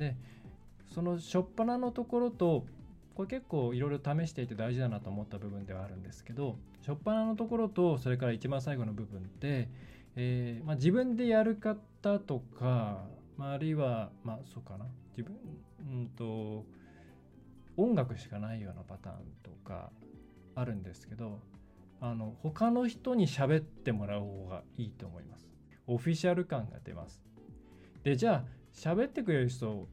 でその初っ端のところとこれ結構いろいろ試していて大事だなと思った部分ではあるんですけど初っ端のところとそれから一番最後の部分って、えー、まあ、自分でやる方とか、まあ、あるいはまあそうかな自分うんと音楽しかないようなパターンとかあるんですけどあの他の人に喋ってもらう方がいいと思います。オフィシャル感が出ます。でじゃあ喋ってくれる人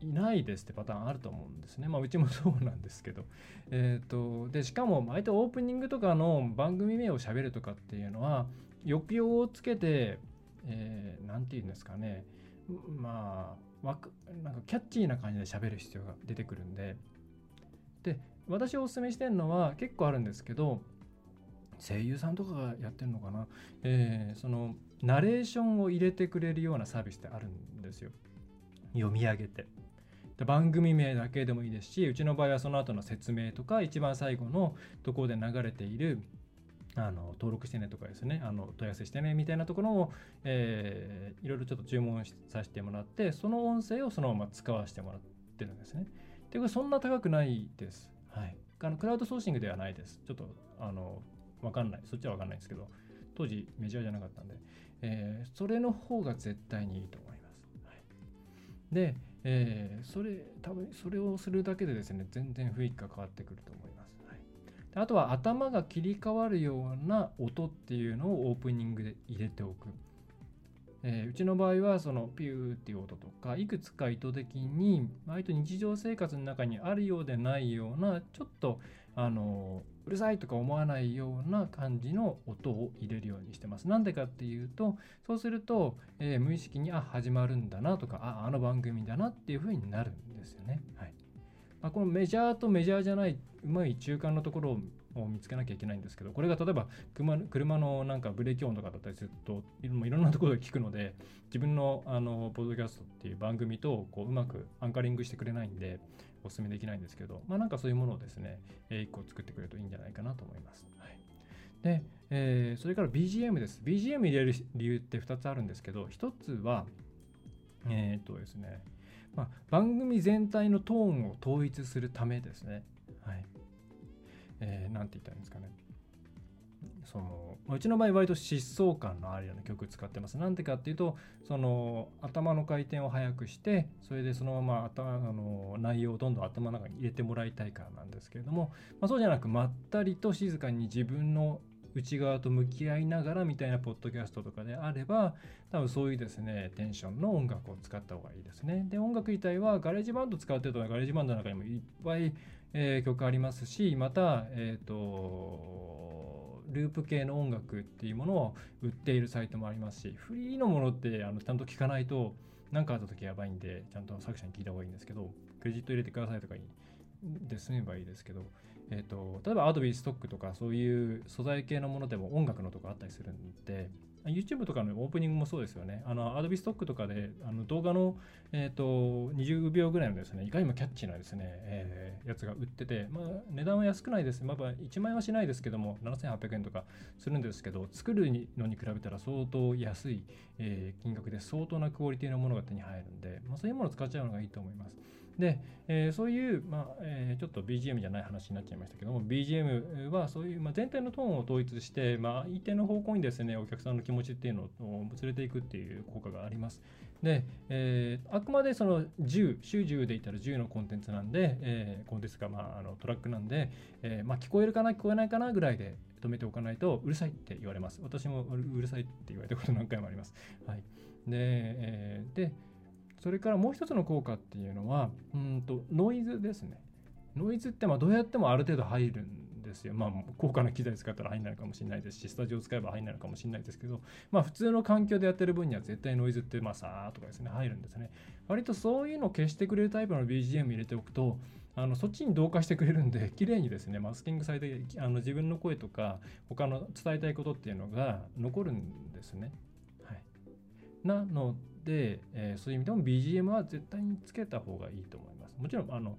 いないですってパターンあると思うんですね。まあうちもそうなんですけど。えっ、ー、とでしかも相手オープニングとかの番組名を喋るとかっていうのは抑揚をつけて何、えー、て言うんですかねまあわくなんかキャッチーな感じで喋る必要が出てくるんでで私おすすめしてるのは結構あるんですけど声優さんとかがやってるのかな、えー、そのナレーションを入れてくれるようなサービスってあるんですよ読み上げてで番組名だけでもいいですしうちの場合はその後の説明とか一番最後のところで流れているあの登録してねとかですねあの問い合わせしてねみたいなところを、えー、いろいろちょっと注文させてもらってその音声をそのまま使わせてもらってるんですね。でこれそんな高くないです。はい。あのクラウドソーシングではないです。ちょっとあのわかんない。そっちはわかんないんですけど、当時メジャーじゃなかったんで、えー、それの方が絶対にいいと思います。で、えー、それ、多分それをするだけでですね、全然雰囲気が変わってくると思います。はい、であとは頭が切り替わるような音っていうのをオープニングで入れておく。えー、うちの場合はそのピューっていう音とかいくつか意図的に割と日常生活の中にあるようでないようなちょっとあのうるさいとか思わないような感じの音を入れるようにしてます。なんでかっていうと、そうすると、えー、無意識に、あ、始まるんだなとか、あ、あの番組だなっていう風になるんですよね。はい。まあ、このメジャーとメジャーじゃない、うまい中間のところを見つけなきゃいけないんですけど、これが例えば車のなんかブレーキ音とかだったりすると、いろんなところで聞くので、自分のあのポッドキャストっていう番組とこううまくアンカリングしてくれないんで、お勧めできないんですけど、まあなんかそういうものをですね、1個作ってくれるといいんじゃないかなと思います。はい、で、えー、それから BGM です。BGM 入れる理由って2つあるんですけど、1つは、えっ、ー、とですね、まあ、番組全体のトーンを統一するためですね。はい。えー、て言ったらいいんですかね。そのうちの場合割と疾走感のあるような曲使ってます。なんでかっていうとその頭の回転を速くしてそれでそのまま頭あの内容をどんどん頭の中に入れてもらいたいからなんですけれども、まあ、そうじゃなくまったりと静かに自分の内側と向き合いながらみたいなポッドキャストとかであれば多分そういうですねテンションの音楽を使った方がいいですね。で音楽自体はガレージバンド使ってるとガレージバンドの中にもいっぱい、えー、曲ありますしまたえっ、ー、とループ系の音楽っていうものを売っているサイトもありますしフリーのものってあのちゃんと聞かないと何かあった時やばいんでちゃんと作者に聞いた方がいいんですけどクレジット入れてくださいとかにで済めばいいですけど。えーと、例えば Adobe ストックとかそういう素材系のものでも音楽のとこあったりするんで YouTube とかのオープニングもそうですよね。あの、Adobe ストックとかで、あの動画の、えっ、ー、と、20秒ぐらいのですね、いかにもキャッチーなですね、えー、やつが売ってて、まあ、値段は安くないです。まあ、1万円はしないですけども、7800円とかするんですけど、作るのに比べたら相当安い、えー、金額で相当なクオリティのものが手に入るんで、まあ、そういうものを使っちゃうのがいいと思います。で、えー、そういう、まあえー、ちょっと BGM じゃない話になっちゃいましたけども、BGM はそういう、まあ、全体のトーンを統一して、まあ、一定の方向にですね、お客さんの気持ちっていうのを連れていくっていう効果があります。で、えー、あくまでその10、週10で言ったら10のコンテンツなんで、えー、コンテンツか、まあ、あのトラックなんで、えーまあ、聞こえるかな、聞こえないかなぐらいで止めておかないとうるさいって言われます。私もうるさいって言われたこと何回もあります。はい。で、えー、で、それからもう一つの効果っていうのは、うんとノイズですね。ノイズってまあどうやってもある程度入るんですよ。まあ、高価な機材使ったら入んないかもしれないですし、スタジオ使えば入んないかもしれないですけど、まあ、普通の環境でやってる分には絶対ノイズって、まあ、さーとかですね、入るんですね。割とそういうのを消してくれるタイプの BGM 入れておくと、あのそっちに同化してくれるんで、綺麗にですね、マスキングされて、あの自分の声とか、他の伝えたいことっていうのが残るんですね。はい、なので、えー、そういう意味でも BGM は絶対につけた方がいいと思います。もちろん、あの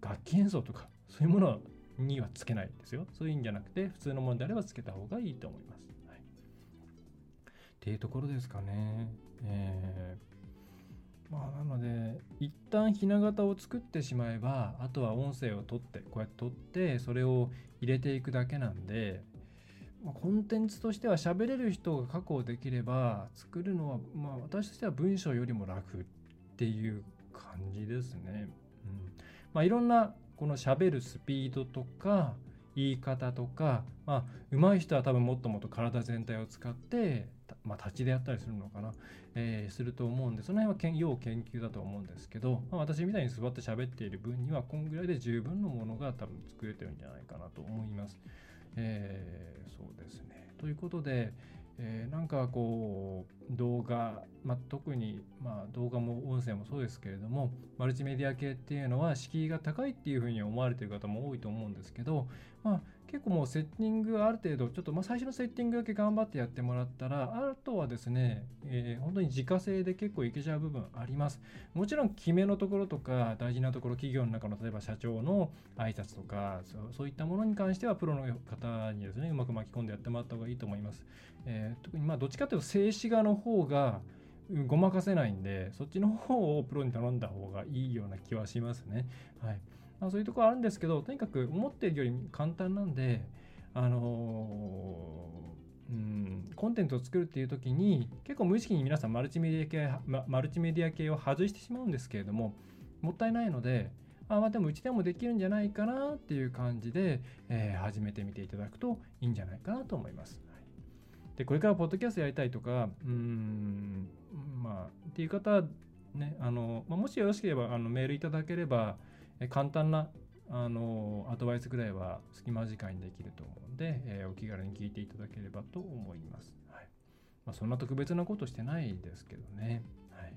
楽器演奏とか、そういうものにはつけないですよ。そういうんじゃなくて、普通のものであればつけた方がいいと思います。はい、っていうところですかね。えーまあ、なので一旦ひな形を作ってしまえばあとは音声を取ってこうやって取ってそれを入れていくだけなんで、まあ、コンテンツとしては喋れる人が確保できれば作るのは、まあ、私としては文章よりも楽っていう感じですね。うんまあ、いろんなこの喋るスピードとか言い方とか、まあ、上手い人は多分もっともっと体全体を使ってまあ、立ちでやったりするのかな、えー、すると思うんで、その辺はけ要研究だと思うんですけど、まあ、私みたいに座って喋っている分には、こんぐらいで十分のものが多分作れてるんじゃないかなと思います。えー、そうですね。ということで、えー、なんかこう動画、まあ、特に、まあ、動画も音声もそうですけれどもマルチメディア系っていうのは敷居が高いっていうふうに思われてる方も多いと思うんですけど、まあ、結構もうセッティングある程度ちょっとまあ最初のセッティングだけ頑張ってやってもらったらあとはですね、えー、本当に自家製で結構いけちゃう部分あります。もちろん決めのところとか大事なところ企業の中の例えば社長の挨拶とかそういったものに関してはプロの方にですねうまく巻き込んでやってもらった方がいいと思います、えー、特にまあどっちかというと静止画の方がごまかせないんでそっちの方をプロに頼んだ方がいいような気はしますね。はい。まあ、そういうところあるんですけどとにかく思っているより簡単なんであのー、うんコンテンツを作るっていう時に結構無意識に皆さんマルチメディア系、ま、マルチメディア系を外してしまうんですけれどももったいないのであまあでもうちでもできるんじゃないかなっていう感じで、えー、始めてみていただくといいんじゃないかなと思います。でこれからポッドキャストやりたいとかうんまあっていう方ねあの、まあ、もしよろしければあのメールいただければ簡単なあのアドバイスぐらいは隙間時間にできると思うんで、えー、お気軽に聞いていただければと思います。はいまあ、そんな特別なことしてないですけどね。はい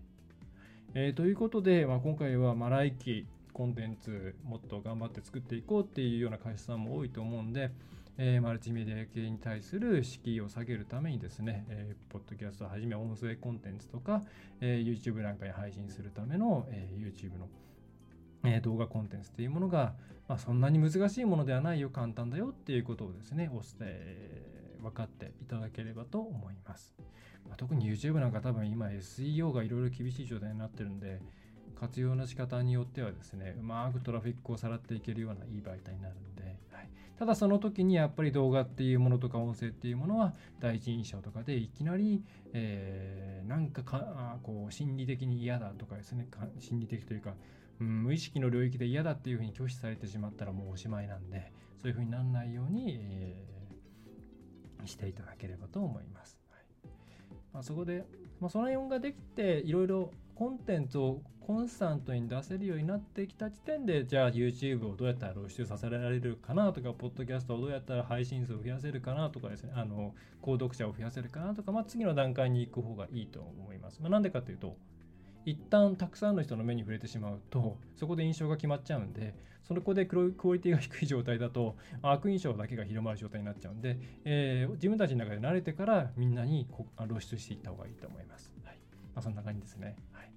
えー、ということで、まあ、今回は、ま来期コンテンツもっと頑張って作っていこうっていうような会社さんも多いと思うんで、えー、マルチメディア系に対する敷居を下げるためにですね、えー、ポッドキャストはじめ音声コンテンツとか、えー、YouTube なんかに配信するための、え YouTube のえ動画コンテンツというものが、まあ、そんなに難しいものではないよ簡単だよっていうことをですねお伝え分かっていただければと思います、まあ、特に YouTube なんか多分今 SEO がいろいろ厳しい状態になってるんで活用の仕方によってはですねうまくトラフィックをさらっていけるようないい媒体になるんで、はい、ただその時にやっぱり動画っていうものとか音声っていうものは第一印象とかでいきなり、えー、なんかかこう心理的に嫌だとかですね心理的というかうん、無意識の領域で嫌だっていうふうに拒否されてしまったらもうおしまいなんでそういうふうにならないように、えー、していただければと思います。はいまあ、そこで、まあ、その辺ができていろいろコンテンツをコンスタントに出せるようになってきた時点でじゃあ YouTube をどうやったら露出させられるかなとかポッドキャストをどうやったら配信数を増やせるかなとかですねあの購読者を増やせるかなとか、まあ、次の段階に行く方がいいと思います。まあ、なんでかというと一旦たくさんの人の目に触れてしまうとそこで印象が決まっちゃうんでそこでクオリティが低い状態だと悪印象だけが広まる状態になっちゃうんで、えー、自分たちの中で慣れてからみんなに露出していった方がいいと思います。はいまあ、そんな感じですね。はい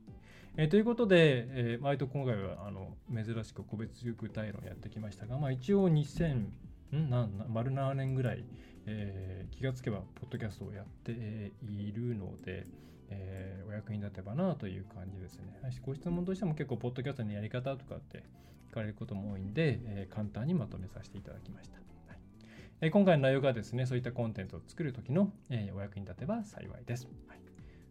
えー、ということで、えー、割と今回はあの珍しく個別具体論やってきましたが、まあ、一応2000んな丸7年ぐらい、えー、気がつけばポッドキャストをやっているので、えー、お役に立てばなという感じですね。ご質問としても結構、ポッドキャストのやり方とかって聞かれることも多いんで、えー、簡単にまとめさせていただきました。はいえー、今回の内容がですね、そういったコンテンツを作るときの、えお役に立てば幸いです。はい、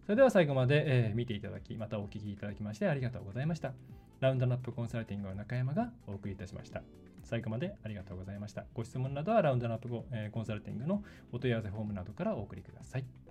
それでは最後まで、え見ていただき、またお聞きいただきましてありがとうございました。ラウンドナップコンサルティングの中山がお送りいたしました。最後までありがとうございました。ご質問などはラウンドナップコンサルティングのお問い合わせフォームなどからお送りください。